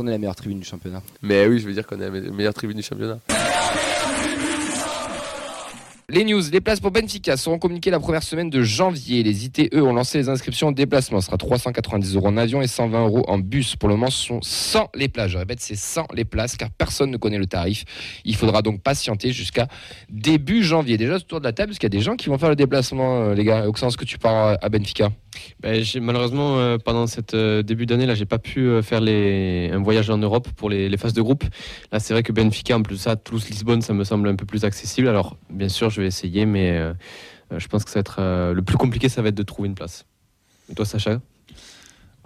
qu'on est la meilleure tribune du championnat. Mais oui, je veux dire qu'on est la meilleure tribune du championnat. Les news, les places pour Benfica seront communiquées la première semaine de janvier. Les ITE ont lancé les inscriptions au déplacement. Ce sera 390 euros en avion et 120 euros en bus. Pour le moment, ce sont 100 les places. Je répète, c'est 100 les places car personne ne connaît le tarif. Il faudra donc patienter jusqu'à début janvier. Déjà, autour de la table, parce qu'il y a des gens qui vont faire le déplacement, euh, les gars? Oxens, que tu pars à Benfica? Ben, malheureusement, euh, pendant cette euh, début d'année, là, j'ai pas pu euh, faire les, un voyage en Europe pour les, phases de groupe. Là, c'est vrai que Benfica, en plus ça, Toulouse-Lisbonne, ça me semble un peu plus accessible. Alors, bien sûr, je vais essayer, mais je pense que ça va être le plus compliqué, ça va être de trouver une place. Et toi, Sacha?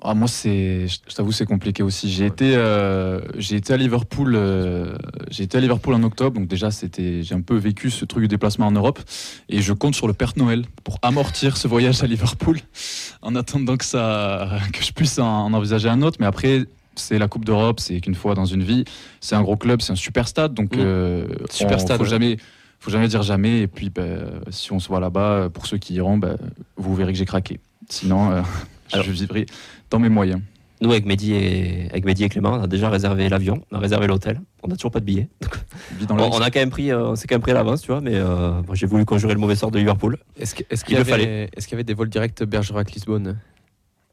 Ah, moi, c'est, je t'avoue, c'est compliqué aussi. J'ai été, euh, j'ai été à Liverpool, euh, j'ai été à Liverpool en octobre, donc déjà, c'était, j'ai un peu vécu ce truc de déplacement en Europe, et je compte sur le Père Noël pour amortir ce voyage à Liverpool, en attendant que ça, que je puisse en, envisager un autre. Mais après, c'est la Coupe d'Europe, c'est qu'une fois dans une vie. C'est un gros club, c'est un super stade, donc mmh. euh, super stade. Faut jamais, faut jamais dire jamais. Et puis, ben, si on se voit là-bas, pour ceux qui iront, ben, vous verrez que j'ai craqué. Sinon, je vivrai dans mes moyens. Nous, avec Mehdi, et, avec Mehdi et Clément, on a déjà réservé l'avion, on a réservé l'hôtel. On n'a toujours pas de billets. on, a quand même pris, euh, on s'est quand même pris à l'avance, tu vois, mais euh, j'ai voulu conjurer le mauvais sort de Liverpool. Est-ce qu'il y, avait, est y avait des vols directs Bergerac-Lisbonne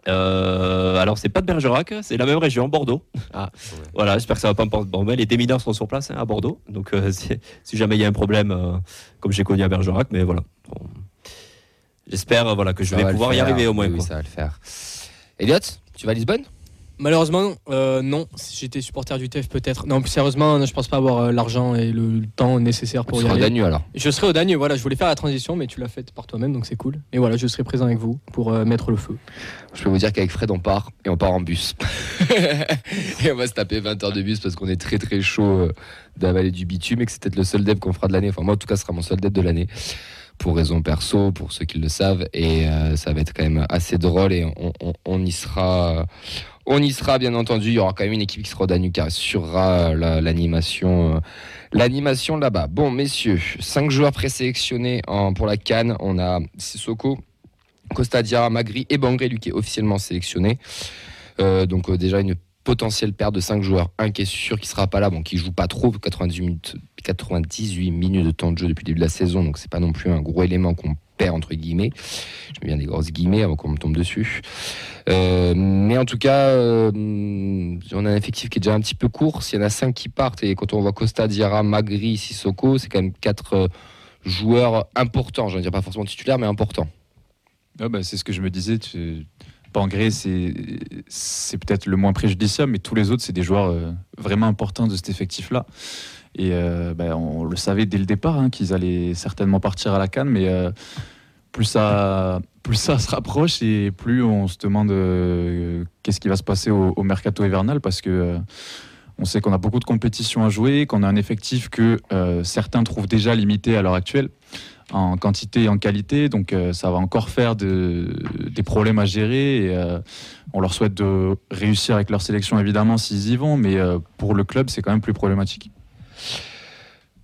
euh, alors c'est pas de Bergerac, c'est la même région, Bordeaux. Ah, voilà, j'espère que ça va pas me porter. Bon, les démineurs sont sur place hein, à Bordeaux, donc si, jamais il y a un problème, comme j'ai connu à Bergerac, mais voilà. J'espère voilà que je vais pouvoir y arriver au moins. Oui, ça va le faire. Elliot, tu vas à Lisbonne? Malheureusement, euh, non. Si j'étais supporter du TF, peut-être. Non, plus sérieusement, je pense pas avoir euh, l'argent et le, temps nécessaire pour tu y aller. au Danube alors? Je serai au Danube, voilà. Je voulais faire la transition, mais tu l'as faite par toi-même, donc c'est cool. Et voilà, je serai présent avec vous pour euh, mettre le feu. Je peux vous dire qu'avec Fred, on part et on part en bus. et on va se taper 20 heures de bus parce qu'on est très très chaud d'avaler du bitume et que c'est peut-être le seul dev qu'on fera de l'année. Enfin, moi, en tout cas, ce sera mon seul dev de l'année pour raison perso, pour ceux qui le savent. Et euh, ça va être quand même assez drôle et on, y sera. On y sera bien entendu. Il y aura quand même une équipe qui sera au qui assurera l'animation. Euh, l'animation là-bas. Bon, messieurs, cinq joueurs présélectionnés en, pour la Cannes. On a Sissoko, Costa Diarra, Magri et Bangré, lui qui est officiellement sélectionné. Euh, donc déjà une potentielle paire de 5 joueurs. Un qui est sûr qu'il sera pas là, bon, qui joue pas trop, 98 minutes, 98 minutes de temps de jeu depuis le début de la saison, donc c'est pas non plus un gros élément qu'on perd entre guillemets. Je mets bien des grosses guillemets avant qu'on me tombe dessus. Euh, mais en tout cas, euh, on a un effectif qui est déjà un petit peu court. S'il y en a 5 qui partent, et quand on voit Costa, Diarra, Magri, Sissoko, c'est quand même 4 euh, joueurs importants. Je ne dire pas forcément titulaires, mais importants. Ah bah, c'est ce que je me disais. Pangré, c'est peut-être le moins préjudiciable, mais tous les autres, c'est des joueurs euh, vraiment importants de cet effectif-là. Et euh, ben, on le savait dès le départ hein, qu'ils allaient certainement partir à la canne, mais euh, plus, ça, plus ça se rapproche et plus on se demande qu'est-ce qui va se passer au, mercato hivernal parce que. on sait qu'on a beaucoup de compétitions à jouer, qu'on a un effectif que certains trouvent déjà limité à l'heure actuelle en quantité et en qualité. Donc euh, ça va encore faire des problèmes à gérer. Et, euh, on leur souhaite de réussir avec leur sélection évidemment s'ils y vont, mais euh, pour le club c'est quand même plus problématique.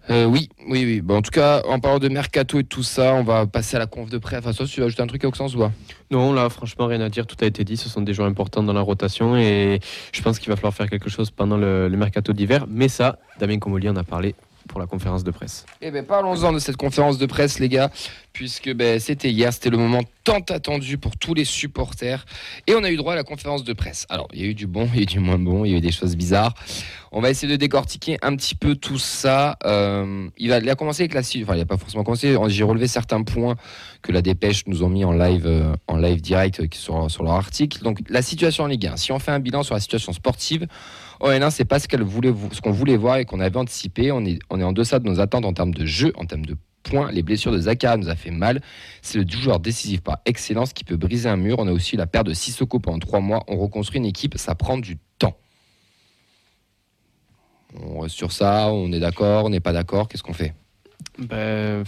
oui, oui, oui. Bon, en tout cas, en parlant de mercato et tout ça, on va passer à la conf de prêt. Enfin, toi, tu vas ajouter un truc à Auxence ou pas? Non, là, franchement, rien à dire. Tout a été dit. Ce sont des joueurs importants dans la rotation et je pense qu'il va falloir faire quelque chose pendant le, le mercato d'hiver. Mais ça, Damien Comoli en a parlé pour la conférence de presse. Eh bien, parlons-en de cette conférence de presse, les gars, puisque ben, c'était hier, c'était le moment tant attendu pour tous les supporters, et on a eu droit à la conférence de presse. Alors, il y a eu du bon, il y a eu du moins bon, il y a eu des choses bizarres. On va essayer de décortiquer un petit peu tout ça. Euh, il, a, commencé avec la... Enfin, il n'a pas forcément commencé, j'ai relevé certains points que la dépêche nous ont mis en live, euh, en live direct euh, sur, sur leur article. Donc, la situation en Ligue 1, si on fait un bilan sur la situation sportive, Oh, non, c'est pas ce qu'on voulait, ce qu'on voulait voir et qu'on avait anticipé. On est, on est en deçà de nos attentes en termes de jeu, en termes de points. Les blessures de Zaka nous a fait mal. C'est le joueur décisif par excellence qui peut briser un mur. On a aussi la perte de Sissoko pendant trois mois. On reconstruit une équipe, ça prend du temps. On reste sur ça, on est d'accord, on n'est pas d'accord, qu'est-ce qu'on fait? Ben...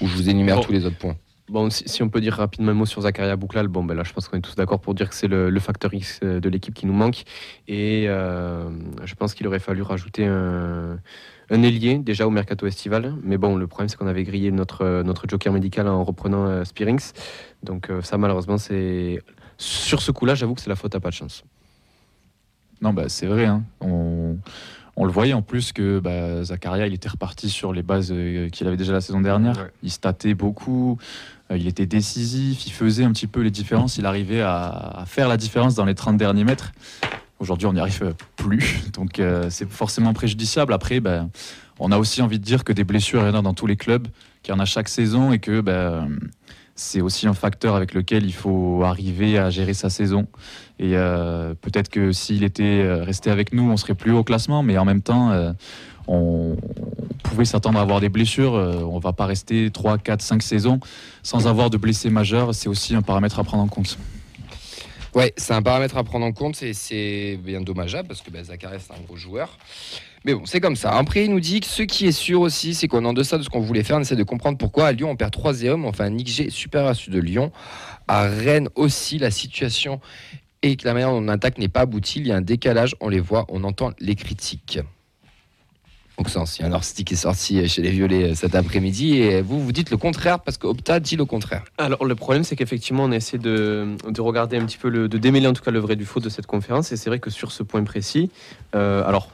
Ou je vous énumère tous les autres points. Bon, si, on peut dire rapidement un mot sur Zakaria Bouklal, bon, ben là, je pense qu'on est tous d'accord pour dire que c'est le, facteur X euh, de l'équipe qui nous manque. Et euh, je pense qu'il aurait fallu rajouter un, ailier déjà au mercato estival. Mais bon, le problème, c'est qu'on avait grillé notre, notre joker médical en reprenant euh, Spearings. Donc, ça, malheureusement, c'est. Sur ce coup-là, j'avoue que c'est la faute à pas de chance. Non, bah, c'est vrai. hein. On, on le voyait en plus que bah, Zakaria, il était reparti sur les bases euh, qu'il avait déjà la saison dernière. Ouais. Il statait beaucoup, euh, il était décisif, il faisait un petit peu les différences, il arrivait à, à faire la différence dans les 30 derniers mètres. Aujourd'hui, on n'y arrive euh, plus, donc euh, c'est forcément préjudiciable. Après, bah, on a aussi envie de dire que des blessures, il y en a dans tous les clubs, qu'il y en a chaque saison et que bah, c'est aussi un facteur avec lequel il faut arriver à gérer sa saison. Et euh, peut-être que s'il était euh, resté avec nous, on serait plus haut au classement, mais en même temps, euh, on, pouvait s'attendre à avoir des blessures. On va pas rester 3, 4, 5 saisons sans avoir de blessés majeurs. C'est aussi un paramètre à prendre en compte. Ouais, c'est un paramètre à prendre en compte et c'est bien dommageable parce que bah, Zakaria c'est un gros joueur. Mais bon, c'est comme ça. Après, il nous dit que ce qui est sûr aussi, c'est qu'on est en deçà de ce qu'on voulait faire. On essaie de comprendre pourquoi à Lyon on perd 3-0, on fait un XG supérieur à celui de Lyon. À Rennes aussi, la situation et que la manière dont on attaque n'est pas aboutie. Il y a un décalage, on les voit, on entend les critiques. Donc a un qui est sorti chez les Violets euh, cet après-midi et vous, vous dites le contraire parce que Opta dit le contraire. Alors le problème c'est qu'effectivement on a essayé de, de regarder un petit peu, le, de démêler en tout cas le vrai du faux de cette conférence et c'est vrai que sur ce point précis, euh, alors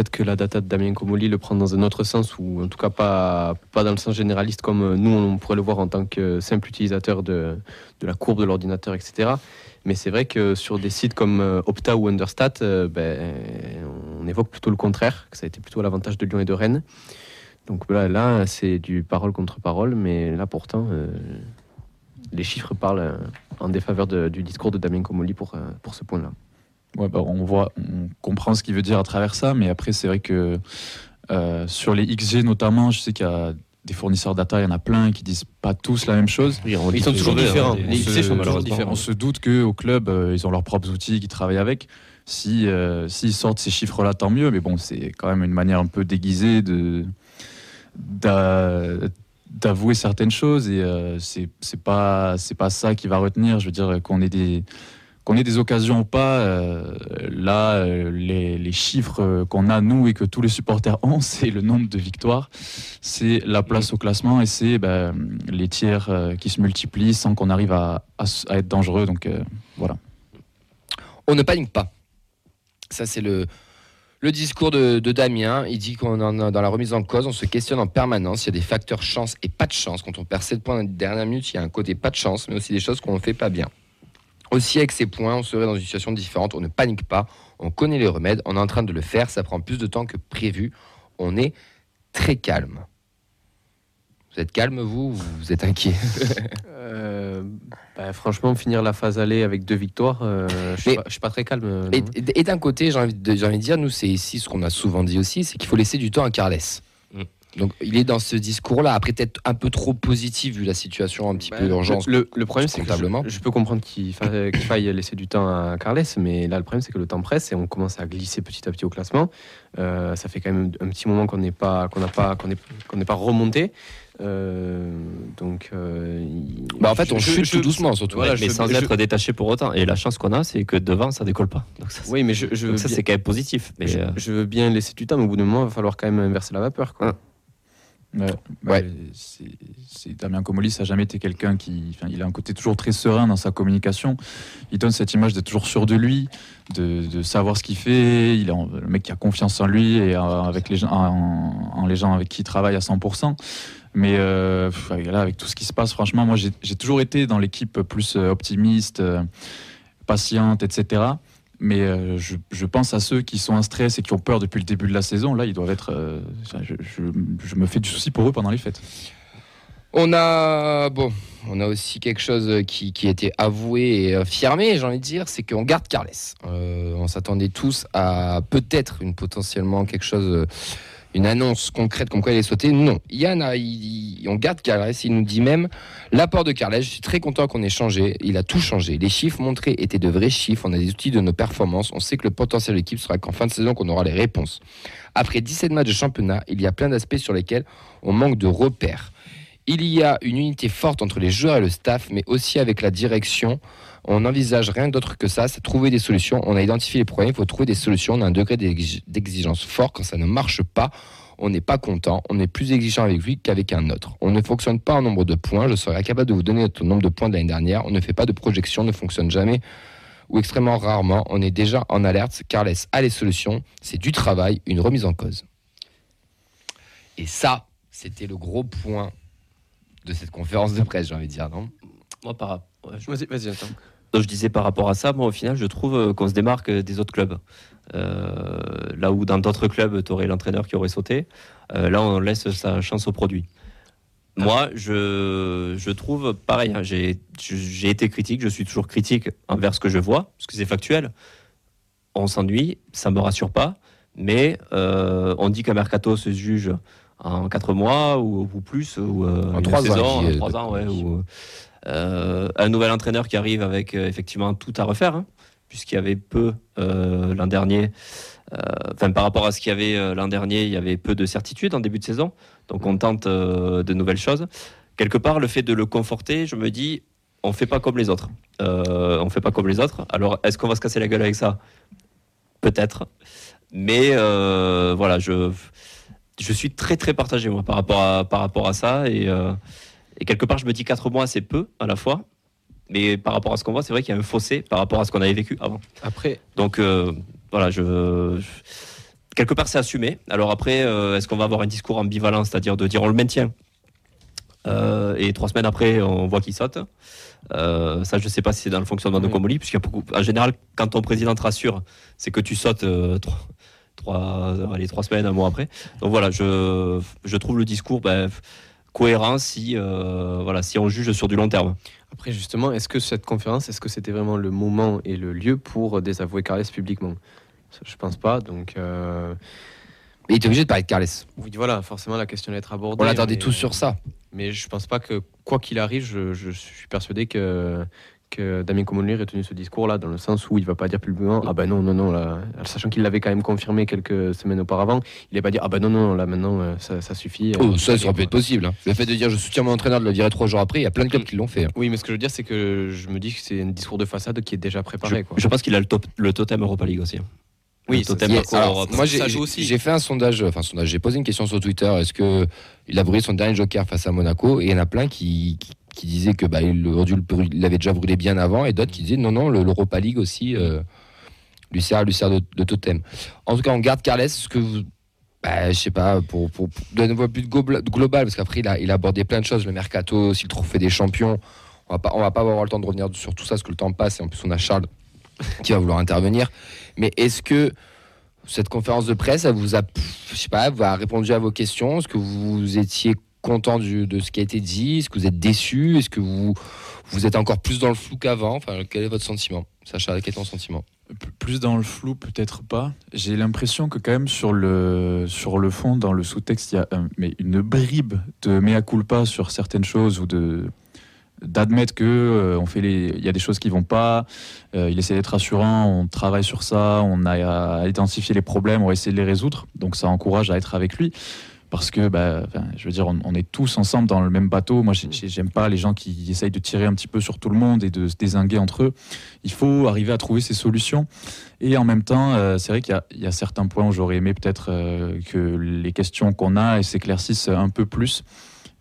peut-être que la data de Damien Comoli le prend dans un autre sens ou en tout cas pas, pas dans le sens généraliste comme euh, nous on pourrait le voir en tant que simple utilisateur de, de la courbe de l'ordinateur etc. Mais c'est vrai que sur des sites comme euh, Opta ou Understat, euh, ben, on évoque plutôt le contraire, que ça a été plutôt à l'avantage de Lyon et de Rennes. Donc là, c'est du parole contre parole, mais là pourtant, les chiffres parlent en défaveur du discours de Damien Comoli pour, pour ce point-là. Ouais, bah, on voit, on comprend ce qu'il veut dire à travers ça, mais après c'est vrai que euh, sur les XG notamment, je sais qu'il y a des fournisseurs data, il y en a plein qui disent pas tous la même chose. Ils sont toujours différents. On Les se- XG sont toujours différents. On se doute qu'au club, euh, ils ont leurs propres outils qu'ils travaillent avec. Si, euh, S'ils sortent ces chiffres-là, tant mieux, mais bon, c'est quand même une manière un peu déguisée de d'a- d'avouer certaines choses et euh, c'est c'est pas c'est pas ça qui va retenir je veux dire qu'on ait des qu'on ait des occasions ou pas euh, là euh, les, chiffres euh, qu'on a nous et que tous les supporters ont c'est le nombre de victoires c'est la place au classement et c'est ben, les tiers qui se multiplient sans qu'on arrive à, être dangereux donc voilà On ne panique pas. Ça, c'est le, discours de, Damien. Il dit qu'on dans la remise en cause, on se questionne en permanence. Il y a des facteurs chance et pas de chance. Quand on perd 7 points dans les dernières minutes, il y a un côté pas de chance, mais aussi des choses qu'on ne fait pas bien. Aussi, avec ces points, on serait dans une situation différente. On ne panique pas. On connaît les remèdes. On est en train de le faire. Ça prend plus de temps que prévu. On est très calme. Vous êtes calme, vous? Ou Vous êtes inquiet? Euh, bah, franchement, finir la phase aller avec deux victoires, euh, je je suis pas très calme. euh, Et, d'un côté, j'ai envie, envie de dire, nous, c'est ici ce qu'on a souvent dit aussi, c'est qu'il faut laisser du temps à Carles. Donc, il est dans ce discours-là, après peut-être un peu trop positif vu la situation un petit Bah, peu d'urgence. Le, le problème, c'est que je, je peux comprendre qu'il fa- qu'il faille laisser du temps à Carles, mais là, le problème, c'est que le temps presse et on commence à glisser petit à petit au classement. Euh, ça fait quand même un petit moment qu'on n'est pas, qu'on n'a pas, qu'on n'est pas remonté. Euh, donc, euh, Bah, en fait, on je- chute je- tout doucement, surtout. Voilà, mais je- sans je- être détaché pour autant. Et la chance qu'on a, c'est que devant, ça décolle pas. Donc ça, c'est- Oui, mais je, je veux donc ça, bien- c'est quand même positif. Mais je, euh, je veux bien laisser du temps, mais au bout d'un moment, il va falloir quand même inverser la vapeur. Quoi. Ouais, Ouais. c'est- Damien Comoli, ça n'a jamais été quelqu'un qui. il a un côté toujours très serein dans sa communication. Il donne cette image d'être toujours sûr de lui, de, de savoir ce qu'il fait. Il est en- le mec qui a confiance en lui et euh, avec les gens, en, en les gens avec qui il travaille à 100%. Mais euh, là, avec tout ce qui se passe, franchement, moi, j'ai toujours été dans l'équipe plus euh, optimiste, euh, patiente, etc. Mais euh, je, pense à ceux qui sont en stress et qui ont peur depuis le début de la saison. Là, ils doivent être. euh, je, me fais du souci pour eux pendant les fêtes. On a, bon, on a aussi quelque chose qui, qui été avoué et affirmé, j'ai envie de dire, c'est qu'on garde Carles. Euh, on s'attendait tous à peut-être une potentiellement quelque chose, une annonce concrète comme quoi il est sauté. Non, Yann, a, il- on garde Carles. Il nous dit même l'apport de Carles. Je suis très content qu'on ait changé. Il a tout changé. Les chiffres montrés étaient de vrais chiffres. On a des outils de nos performances. On sait que le potentiel de l'équipe sera qu'en fin de saison qu'on aura les réponses. Après 17 matchs de championnat, il y a plein d'aspects sur lesquels on manque de repères. Il y a une unité forte entre les joueurs et le staff, mais aussi avec la direction. On n'envisage rien d'autre que ça, c'est trouver des solutions. On a identifié les problèmes, il faut trouver des solutions. On a un degré d'exig- d'exigence fort. Quand ça ne marche pas, on n'est pas content. On est plus exigeant avec lui qu'avec un autre. On ne fonctionne pas en nombre de points. Je serais capable de vous donner notre nombre de points de l'année dernière. On ne fait pas de projection, on ne fonctionne jamais ou extrêmement rarement, on est déjà en alerte. Carles a les solutions. C'est du travail, une remise en cause. Et ça, c'était le gros point de cette conférence de presse, j'ai envie de dire, non? Moi, par, ouais, je- Vas-y, vas-y, attends. Donc, je disais par rapport à ça, moi au final, je trouve euh, qu'on se démarque euh, des autres clubs. Euh, là où dans d'autres clubs, tu aurais l'entraîneur qui aurait sauté, euh, là on laisse sa chance au produit. Moi, je, je trouve pareil, hein, j'ai j'ai été critique, je suis toujours critique envers ce que je vois, parce que c'est factuel. On s'ennuie, ça me rassure pas, mais euh, on dit qu'un mercato se juge en 4 mois ou, ou plus, ou En une trois ans, en ouais, ou, un nouvel entraîneur qui arrive avec euh, effectivement tout à refaire, hein, puisqu'il y avait peu euh, l'an dernier. euh, Enfin, par rapport à ce qu'il y avait euh, l'an dernier, il y avait peu de certitudes en début de saison. Donc, on tente euh, de nouvelles choses. Quelque part, le fait de le conforter, je me dis, on fait pas comme les autres. Euh, on fait pas comme les autres. Alors, est-ce qu'on va se casser la gueule avec ça? Peut-être. Mais euh, voilà, je, je suis très très partagé moi par rapport à, par rapport à ça et, euh, et quelque part je me dis 4 mois c'est peu à la fois. Mais par rapport à ce qu'on voit c'est vrai qu'il y a un fossé par rapport à ce qu'on avait vécu avant. Après, donc euh, voilà je, je- quelque part c'est assumé. Alors après euh, est-ce qu'on va avoir un discours ambivalent c'est-à-dire de dire on le maintient? Euh, et trois semaines après on voit qu'il saute. Euh, ça je sais pas si c'est dans le fonctionnement de. Comoli puisqu'il y a beaucoup en général quand ton président te rassure c'est que tu sautes euh, trois, trois, allez, trois semaines un mois après. Donc voilà je, je trouve le discours ben, cohérent si euh, voilà si on juge sur du long terme après justement, est-ce que cette conférence, est-ce que c'était vraiment le moment et le lieu pour désavouer Carles publiquement? Je pense pas. Donc, euh, Mais il était obligé de parler de Carles. oui, voilà, forcément la question allait être abordée. On l'attendait mais- tous sur ça. Mais je pense pas que, quoi qu'il arrive, je, je suis persuadé que, que Damien Comolli ait tenu ce discours-là, dans le sens où il va pas dire publiquement Ah ben non, non, non, là, sachant qu'il l'avait quand même confirmé quelques semaines auparavant, il n'est pas dire Ah ben non, non, là maintenant, euh, ça, ça suffit. Oh, Euh, ça, ça aurait pu quoi. être possible. hein. Le fait de dire je soutiens mon entraîneur, de le virer trois jours après, il y a plein de clubs qui l'ont fait. hein. Oui, mais ce que je veux dire, c'est que je me dis que c'est un discours de façade qui est déjà je, préparé. Quoi. je pense qu'il a le, top, le totem Europa League aussi Oui, le ça, totem c'est- Yes. Alors, moi, Ça j'ai- fait un sondage, enfin, sondage, j'ai posé une question sur Twitter. Est-ce que il a brûlé son dernier joker face à Monaco Et il y en a plein qui, qui, qui disaient que bah, il l'avait déjà brûlé bien avant, et d'autres qui disaient non, non, le- l'Europa League aussi euh, lui sert, lui sert de, totem. En tout cas, on garde Carles. Ce que vous, bah, je sais pas, pour, pour, de vue gobla- global, parce qu'après il a, il a abordé plein de choses, le mercato, aussi le trophée des champions. On va pas, on va pas avoir le temps de revenir sur tout ça, parce que le temps passe, et en plus on a Charles qui va vouloir intervenir. Mais est-ce que cette conférence de presse, elle vous a, je sais pas, vous a répondu à vos questions? Est-ce que vous étiez content du- de ce qui a été dit? Est-ce que vous êtes déçu? Est-ce que vous, vous êtes encore plus dans le flou qu'avant? Enfin, quel est votre sentiment? Sacha, quel est ton sentiment? Plus dans le flou, peut-être pas. J'ai l'impression que quand même sur le, sur le fond, dans le sous-texte, il y a mais une bribe de mea culpa sur certaines choses ou de d'admettre que euh, y a des choses qui vont pas. euh, il essaie d'être rassurant, on travaille sur ça, on a à identifier les problèmes, on va essayer de les résoudre. Donc ça encourage à être avec lui. Parce que, bah, je veux dire, on, on est tous ensemble dans le même bateau. Moi, j'ai- j'ai- j'aime pas les gens qui essayent de tirer un petit peu sur tout le monde et de se désinguer entre eux. Il faut arriver à trouver ces solutions. Et en même temps, euh, c'est vrai qu'il y a- il y, a certains points où j'aurais aimé peut-être euh, que les questions qu'on a s'éclaircissent un peu plus.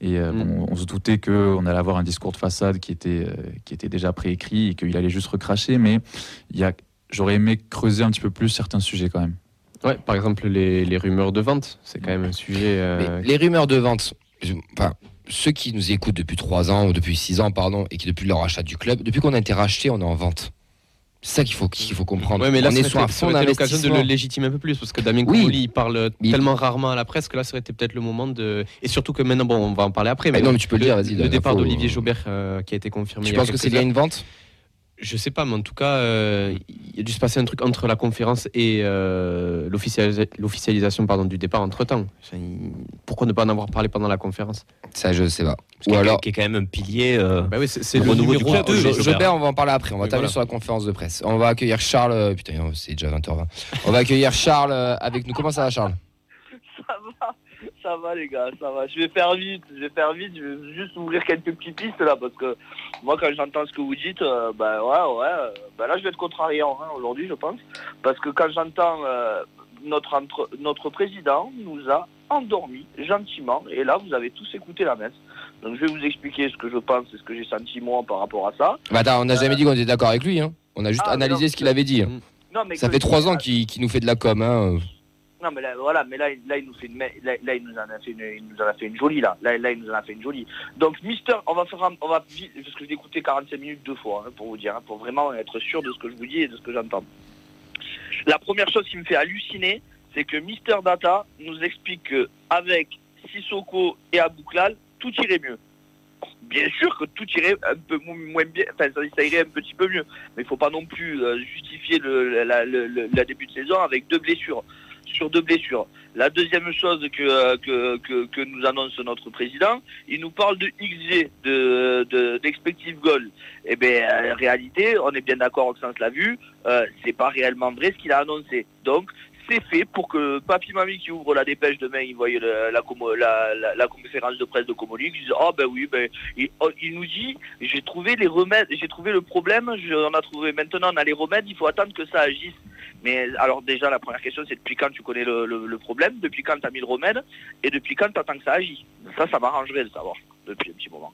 Et euh, Mm. bon, on se doutait qu'on allait avoir un discours de façade qui était, qui était déjà préécrit et qu'il allait juste recracher. Mais j'aurais aimé creuser un petit peu plus certains sujets quand même. Ouais, par exemple, les, les rumeurs de vente, c'est quand même un sujet. euh, Mais Les rumeurs de vente, enfin, ceux qui nous écoutent depuis 3 ans ou depuis 6 ans, pardon, et qui depuis leur achat du club, depuis qu'on a été racheté, on est en vente. C'est ça qu'il faut, qu'il faut comprendre. Ouais, mais là, on ça est aurait sur un fonds l'occasion de le légitimer un peu plus, parce que Damien Oui. Il parle Mais- tellement rarement à la presse que là, ça aurait été peut-être le moment de. Et surtout que maintenant, bon, on va en parler après, mais, Eh non, mais tu peux le dire, vas-y, le départ d'Olivier euh, Jaubert euh, qui a été confirmé. Tu penses que c'est lié à une vente? Je sais pas, mais en tout cas, euh, il a dû se passer un truc entre la conférence et euh, l'officialisa- l'officialisation pardon, du départ entre temps. Pourquoi ne pas en avoir parlé pendant la conférence? Ça, je sais pas. Ou alors, qui est quand même un pilier euh, bah oui, C'est c'est Le le, renouveau numéro du club, 2. Olivier Jo- Jaubert. Jobert, on va en parler après. On va Oui, terminer voilà. sur la conférence de presse. On va accueillir Charles. euh, Putain, c'est déjà 20h20. On va accueillir Charles euh, avec nous. Comment ça va, Charles? Ça va les gars, ça va. Je vais faire vite, je vais faire vite, je vais juste ouvrir quelques petites pistes là parce que moi quand j'entends ce que vous dites, euh, ben ouais, ouais, euh, ben là je vais être contrariant hein, aujourd'hui je pense. Parce que quand j'entends euh, notre, entre- notre président nous a endormis gentiment et là vous avez tous écouté la messe. Donc je vais vous expliquer ce que je pense et ce que j'ai senti moi par rapport à ça. Bah, attends, on n'a jamais dit qu'on était d'accord avec lui. Hein. On a juste Ah, analysé non, ce qu'il avait dit. hein. Non, mais Ça fait trois ans qu'il qu'il nous fait de la com. Hein. Non mais là, voilà, mais là, il nous fait une, là, il nous en a fait une, il nous en a fait une jolie là. Là, il nous en a fait une jolie. Donc Mister, on va faire, un- on va parce que j'ai écouté 45 minutes deux fois hein, pour vous dire, hein, pour vraiment être sûr de ce que je vous dis et de ce que j'entends. La première chose qui me fait halluciner, c'est que Mister Data nous explique que avec Sissoko et Abouklal, tout irait mieux. Bien sûr que tout irait un peu mo- moins bien, enfin ça, irait un petit peu mieux, mais il faut pas non plus euh, justifier le- la début de saison avec deux blessures sur deux blessures. La deuxième chose que, euh, que, que, que nous annonce notre président, il nous parle de XG, de, de, d'expective goal. Eh bien, en réalité, on est bien d'accord, Oxens l'a vu, euh, c'est pas réellement vrai ce qu'il a annoncé. Donc, c'est fait pour que Papy Mamie qui ouvre la dépêche demain, il le- la, la, conférence de presse de Comoli, qui dit oh ben oui, ben il, oh, il nous dit j'ai trouvé les remèdes, j'ai trouvé le problème, on a trouvé maintenant on a les remèdes, il faut attendre que ça agisse. Mais alors déjà la première question c'est depuis quand tu connais le, problème, depuis quand tu as mis le remède? Et depuis quand tu attends que ça agisse? Ça, ça m'arrangerait de savoir depuis un petit moment.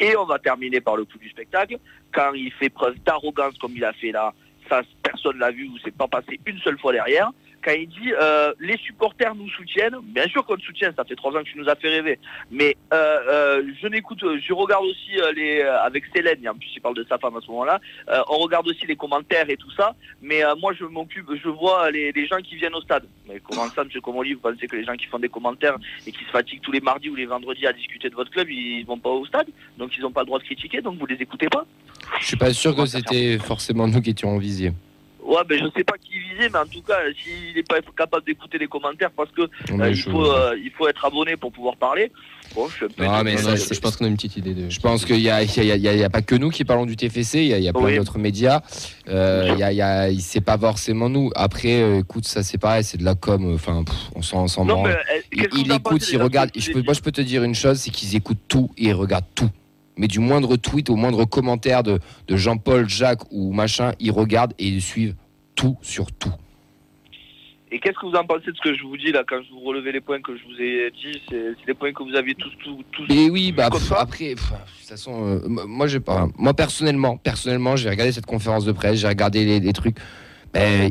Et on va terminer par le coup du spectacle. Quand il fait preuve d'arrogance comme il a fait là, ça personne l'a vu ou c'est pas passé une seule fois derrière. Quand il dit euh, les supporters nous soutiennent, bien sûr qu'on soutient, ça fait trois ans que tu nous as fait rêver. Mais euh, euh, je n'écoute, je regarde aussi les avec Célène, en plus il parle de sa femme à ce moment-là. on regarde aussi les commentaires et tout ça. Mais moi je m'occupe, je vois les, les gens qui viennent au stade. Mais comment ça, M. Comoli, vous pensez que les gens qui font des commentaires et qui se fatiguent tous les mardis ou les vendredis à discuter de votre club, ils vont pas au stade, donc ils n'ont pas le droit de critiquer, donc vous les écoutez pas? Je suis pas sûr que c'était forcément nous qui étions en visier. Ouais, ben je sais pas qui visait, mais en tout cas, s'il n'est pas capable d'écouter les commentaires parce que euh, il, faut, euh, il faut être abonné pour pouvoir parler. Bon, je Non, mais ça, c'est- je pense qu'on a une petite idée de. Je pense qu'il n'y a, y a- il y a- il y a pas que nous qui parlons du TFC, il y a, il y a plein Oui. d'autres médias. Euh, il y a, il y a- il- c'est pas forcément nous. Après, euh, écoute, ça c'est pareil, c'est de la com. Enfin, pff, on s'en on s'en Non, branle. mais, euh, Il, il écoute, il regarde. Je peux, moi, je peux te dire une chose, c'est qu'ils écoutent tout et ils regardent tout. Mais du moindre tweet au moindre commentaire de, de Jean-Paul, Jacques ou machin, ils regardent et ils suivent tout sur tout. Et qu'est-ce que vous en pensez de ce que je vous dis là quand je vous relevez les points que je vous ai dit C'est des points que vous aviez tous, tous, tous. Et oui, bah pff, après, pff, de toute façon, euh, moi j'ai pas. Moi personnellement, personnellement, j'ai regardé cette conférence de presse, j'ai regardé les, les trucs. Ben,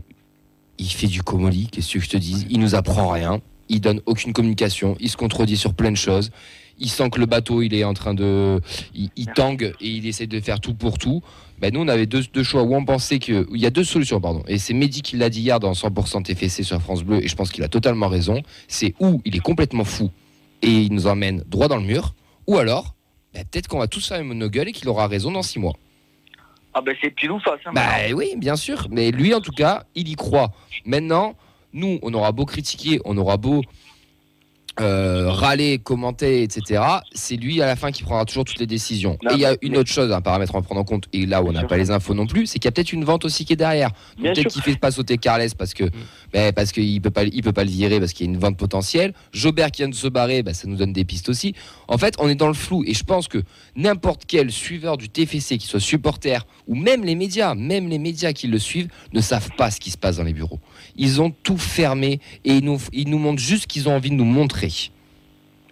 il fait du comoli, qu'est-ce que je te dis? Il nous apprend rien, il donne aucune communication, il se contredit sur plein de choses. Il sent que le bateau, il est en train de, il, il tangue et il essaie de faire tout pour tout. Ben nous, on avait deux, deux choix où on pensait que, il y a deux solutions, pardon. Et c'est Mehdi qui l'a dit hier dans 100% TFC sur France Bleu, et je pense qu'il a totalement raison. C'est où il est complètement fou et il nous emmène droit dans le mur, ou alors, ben, peut-être qu'on va tous faire nos gueules et qu'il aura raison dans six mois. Ah ben c'est pile ou face. hein, Bah oui, bien sûr. Mais lui, en tout cas, il y croit. Maintenant, nous, on aura beau critiquer, on aura beau euh, râler, commenter, etc. C'est lui à la fin qui prendra toujours toutes les décisions. Non, et il y a mais- une autre chose, un paramètre à prendre en compte, et là où on n'a pas les infos non plus, c'est qu'il y a peut-être une vente aussi qui est derrière. Peut-être qu'il fait pas sauter Carles parce que ben, parce qu'il peut pas il peut pas le virer parce qu'il y a une vente potentielle. Jobert qui vient de se barrer, ben, ça nous donne des pistes aussi. En fait, on est dans le flou et je pense que n'importe quel suiveur du TFC, qui soit supporter ou même les médias, même les médias qui le suivent, ne savent pas ce qui se passe dans les bureaux. Ils ont tout fermé et ils nous, ils nous montrent juste ce qu'ils ont envie de nous montrer.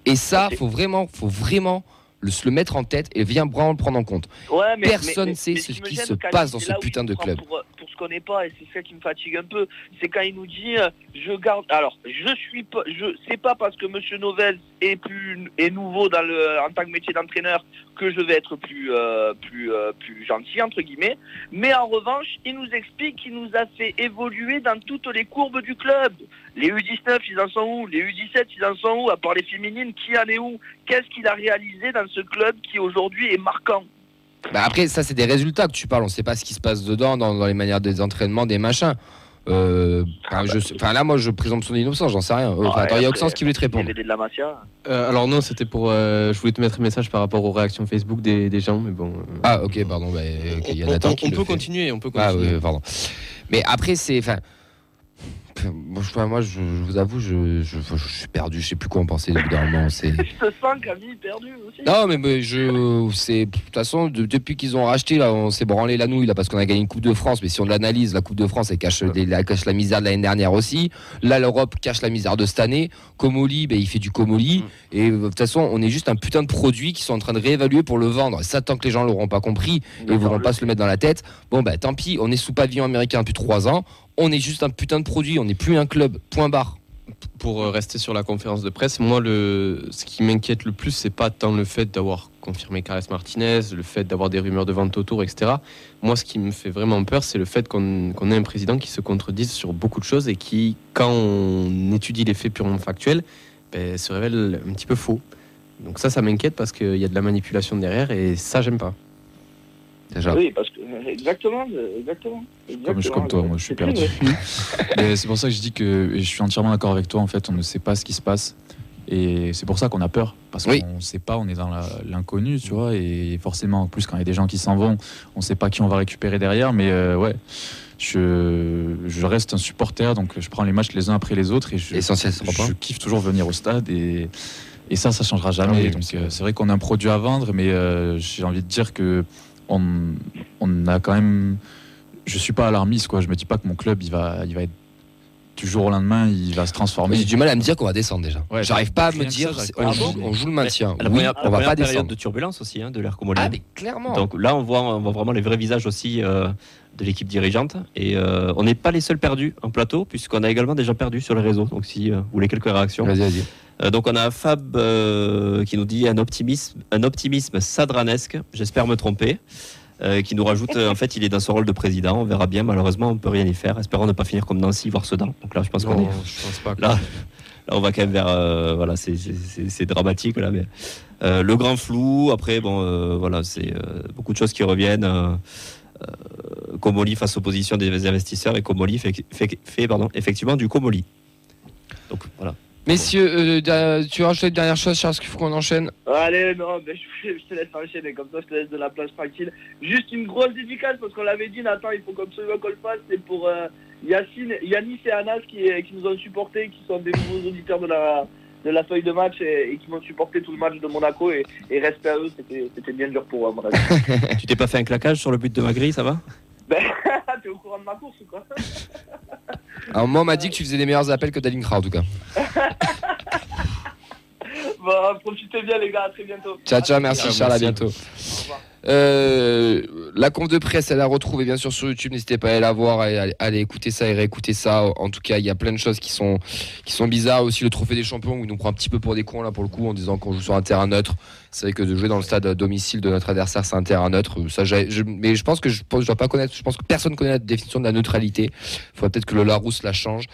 Et ça, faut vraiment, faut vraiment le, se le mettre en tête et bien vraiment le prendre en compte. Ouais, mais, Personne mais- sait mais ce qui se passe dans ce putain de club. Pour, pour ce qu'on n'est pas, et c'est ça qui me fatigue un peu, c'est quand il nous dit euh, je garde. Alors, je suis pas. Je c'est pas parce que Monsieur Novels est plus est nouveau dans le en tant que métier d'entraîneur que je vais être plus euh, plus euh, plus gentil entre guillemets. Mais en revanche, il nous explique qu'il nous a fait évoluer dans toutes les courbes du club. Les U19, ils en sont où? Les U17, ils en sont où? À part les féminines, qui en est où? Qu'est-ce qu'il a réalisé dans ce club qui aujourd'hui est marquant Bah après, ça, c'est des résultats que tu parles. On sait pas ce qui se passe dedans, dans, dans les manières des entraînements, des machins. Euh, je là, moi, je présente son innocence, j'en sais rien. Euh, attends, il y a Oxens qui voulait te répondre. De la. Euh, alors non, c'était pour. euh, je voulais te mettre un message par rapport aux réactions Facebook des, des gens, mais bon. euh, Ah, ok, pardon. Bah, ok, il y a on, on- qui on peut fait. continuer, on peut Ah, continuer. oui, pardon. Mais après, c'est. Moi, moi, je, je vous avoue, je, je, je suis perdu. Je sais plus quoi en penser. Évidemment, c'est. Je te sens, Camille, perdu aussi. Non, mais, mais je, c'est, de toute façon, de- depuis qu'ils ont racheté, là, on s'est branlé la nouille, là, parce qu'on a gagné une Coupe de France. Mais si on l'analyse, la Coupe de France, elle cache, des- elle cache la misère de l'année dernière aussi. Là, l'Europe cache la misère de cette année. Comoli, ben, il fait du Comoli. Et euh, de toute façon, on est juste un putain de produit qu'ils sont en train de réévaluer pour le vendre. Et ça, tant que les gens l'auront pas compris et ne voudront pas se le mettre dans la tête, bon, bah, tant pis, on est sous pavillon américain depuis trois ans. On est juste un putain de produit. On n'est plus un club. Point barre. Pour euh, rester sur la conférence de presse, moi, le, ce qui m'inquiète le plus, c'est pas tant le fait d'avoir confirmé Carles Martinez, le fait d'avoir des rumeurs de vente autour, etc. Moi, ce qui me fait vraiment peur, c'est le fait qu'on ait un président qui se contredise sur beaucoup de choses et qui, quand on étudie les faits purement factuels, ben, se révèle un petit peu faux. Donc ça, ça m'inquiète parce qu'il y a de la manipulation derrière et ça, j'aime pas. Déjà. Oui, parce que exactement, euh, exactement. Comme, je, comme toi, moi je suis perdu. c'est pour ça que je dis que je suis entièrement d'accord avec toi. En fait, on ne sait pas ce qui se passe. Et c'est pour ça qu'on a peur. Parce Oui. qu'on ne sait pas, on est dans l'inconnu, tu vois. Et forcément, en plus, quand il y a des gens qui s'en vont, on ne sait pas qui on va récupérer derrière. Mais euh, ouais, je, je reste un supporter. Donc je prends les matchs les uns après les autres. Et je, kiffe toujours venir au stade. Et, et ça, ça changera jamais. Ah oui, donc c'est- euh, c'est vrai qu'on a un produit à vendre. Mais euh, j'ai envie de dire que on, on a quand même. Je suis pas alarmiste, quoi. Je me dis pas que mon club, il va, il va être du jour au lendemain, il va se transformer. J'ai du mal à me dire qu'on va descendre déjà. Ouais, j'arrive pas à me ça, dire, j'arrive on, joue, on joue le maintien. La Oui, première, on la va première pas période descendre. de turbulence aussi hein, de l'ère. Ah, mais clairement. Donc là, on voit, on voit vraiment les vrais visages aussi euh, de l'équipe dirigeante. Et euh, on n'est pas les seuls perdus en plateau, puisqu'on a également déjà perdu sur les réseaux. Donc si euh, vous voulez quelques réactions. Vas-y, vas-y. Euh, donc on a Fab euh, qui nous dit un optimisme, un optimisme sadranesque. J'espère me tromper. Euh, qui nous rajoute, euh, en fait, il est dans son rôle de président. On verra bien. Malheureusement, on peut rien y faire. Espérons ne pas finir comme Nancy, voire Sedan. Donc là, je pense qu'on est. je pense pas. Là, là, on va quand même vers. euh, voilà, c'est- dramatique là, mais le grand flou. Après, bon, voilà, c'est beaucoup de choses qui reviennent. Comoli face aux positions des investisseurs et Comoli fait, fait, fait, pardon, effectivement du Comoli. Donc voilà. Messieurs, euh, tu rajoutes une dernière chose, Charles, qu'il faut qu'on enchaîne. Allez, non, mais je, je te laisse enchaîner, comme ça je te laisse de la place tranquille. Juste une grosse dédicace, parce qu'on l'avait dit, Nathan, il faut absolument qu'on le fasse, c'est pour euh, Yacine, Yanis et Anas qui, qui nous ont supportés, qui sont des nouveaux auditeurs de la, de la feuille de match et, et qui m'ont supporté tout le match de Monaco. Et, et respect à eux, c'était bien dur pour eux, à mon avis. Tu t'es pas fait un claquage sur le but de Magri, ça va? T'es au courant de ma course ou quoi Alors, moi, on m'a dit que tu faisais des meilleurs appels que Dalinkra, en tout cas. Bon, profitez bien, les gars, à très bientôt. Ciao, ciao, merci, Ciao, Charles, à merci. bientôt. Au revoir. Euh, la conf de presse, elle la retrouve bien sûr sur YouTube. N'hésitez pas à aller la voir, à aller, écouter ça et réécouter ça. En tout cas, il y a plein de choses qui sont, qui sont bizarres. Aussi, le trophée des champions, où il nous prend un petit peu pour des cons là pour le coup, en disant qu'on joue sur un terrain neutre. C'est vrai que de jouer dans le stade domicile de notre adversaire, c'est un terrain neutre. Ça, mais je pense que je, je dois pas connaître. Je pense que personne connaît la définition de la neutralité. Il faudrait peut-être que le Larousse la change.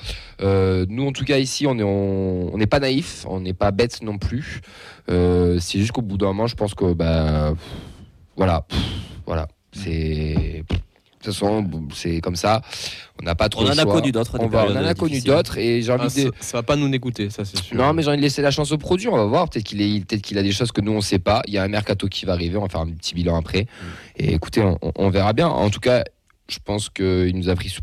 Euh, nous, en tout cas, ici, on est, n'est pas naïf, on n'est pas bête non plus. Euh, c'est juste qu'au bout d'un moment, je pense que bah, voilà, pff, voilà, c'est de toute façon, c'est comme ça. On n'a pas trop On en a choix. connu d'autres. On, va, on en a connu d'autres et j'ai envie Ah, de. ça, ça va pas nous dégoûter, ça c'est sûr. Non, mais j'ai envie de laisser la chance au produit. On va voir. Peut-être qu'il est, peut-être qu'il a des choses que nous on sait pas. Il y a un mercato qui va arriver. On va faire un petit bilan après. Et écoutez, on, on verra bien. En tout cas, je pense qu'il nous a pris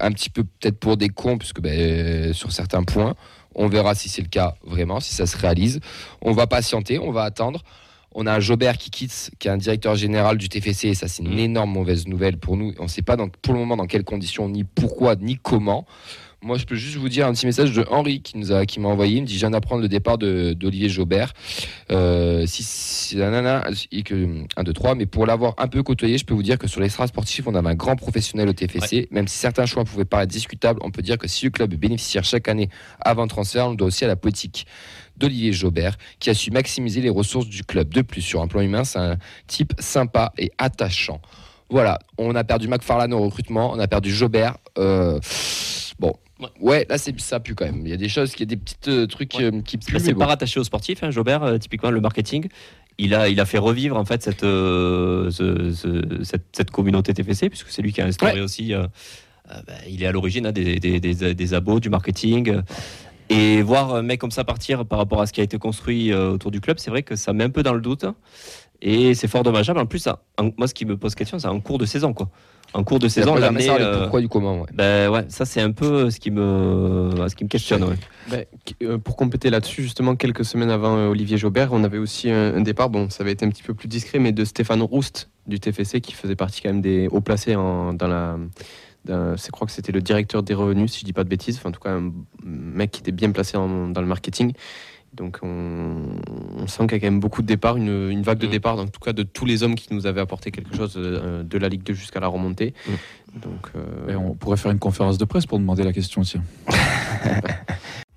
un petit peu peut-être pour des cons, puisque ben, sur certains points, on verra si c'est le cas vraiment, si ça se réalise. On va patienter, on va attendre. On a Jobert qui quitte, qui est un directeur général du TFC, et ça c'est une énorme mauvaise nouvelle pour nous. On ne sait pas dans- pour le moment dans quelles conditions, ni pourquoi, ni comment. Moi, je peux juste vous dire un petit message de Henri qui nous a, qui m'a envoyé. Il me dit, je viens d'apprendre le départ de- d'Olivier Jobert. Euh, si, si- nanana, et que 1, 2, 3. Mais pour l'avoir un peu côtoyé, je peux vous dire que sur l'extra sportif, on a un grand professionnel au TFC. Même si certains choix pouvaient paraître discutables, on peut dire que si le club bénéficiaire chaque année avant transfert, on doit aussi à la politique d'Olivier Jobert, qui a su maximiser les ressources du club. De plus, sur un plan humain, c'est un type sympa et attachant. Voilà, on a perdu McFarlane au recrutement, on a perdu Jobert. Euh, bon, Ouais. là c'est ça pue quand même. Il y a des choses, il y a des petits euh, trucs Ouais. euh, qui puent. C'est bon. pas rattaché au sportif, hein, Jobert, euh, typiquement le marketing. Il a, il a fait revivre en fait cette, euh, ce- ce- cette, cette communauté TFC, puisque c'est lui qui a instauré aussi. euh, euh, bah, il est à l'origine hein, des, des, des, des abos, du marketing. Et voir un mec comme ça partir par rapport à ce qui a été construit autour du club, c'est vrai que ça met un peu dans le doute. Et c'est fort dommageable. En plus, ça- en- moi, ce qui me pose question, c'est en cours de saison, quoi. En cours de saison, la l'amener. euh, pourquoi du comment. ouais. ben ouais, ça c'est un peu ce qui me, ce qui me questionne. ouais. Ben, euh, pour compléter là-dessus, justement, quelques semaines avant euh, Olivier Jaubert, on avait aussi un, un départ, bon, ça avait été un petit peu plus discret, mais de Stéphane Roust du TFC, qui faisait partie quand même des hauts placés en- dans la. Je crois que c'était le directeur des revenus, si je dis pas de bêtises. Enfin, en tout cas, un mec qui était bien placé en- dans le marketing. Donc, on, on sent qu'il y a quand même beaucoup de départs, une, une vague de Mm. départs, en tout cas de tous les hommes qui nous avaient apporté quelque chose euh, de la Ligue 2 jusqu'à la remontée. Donc, euh, Et on pourrait faire une conférence de presse pour demander la question, tiens.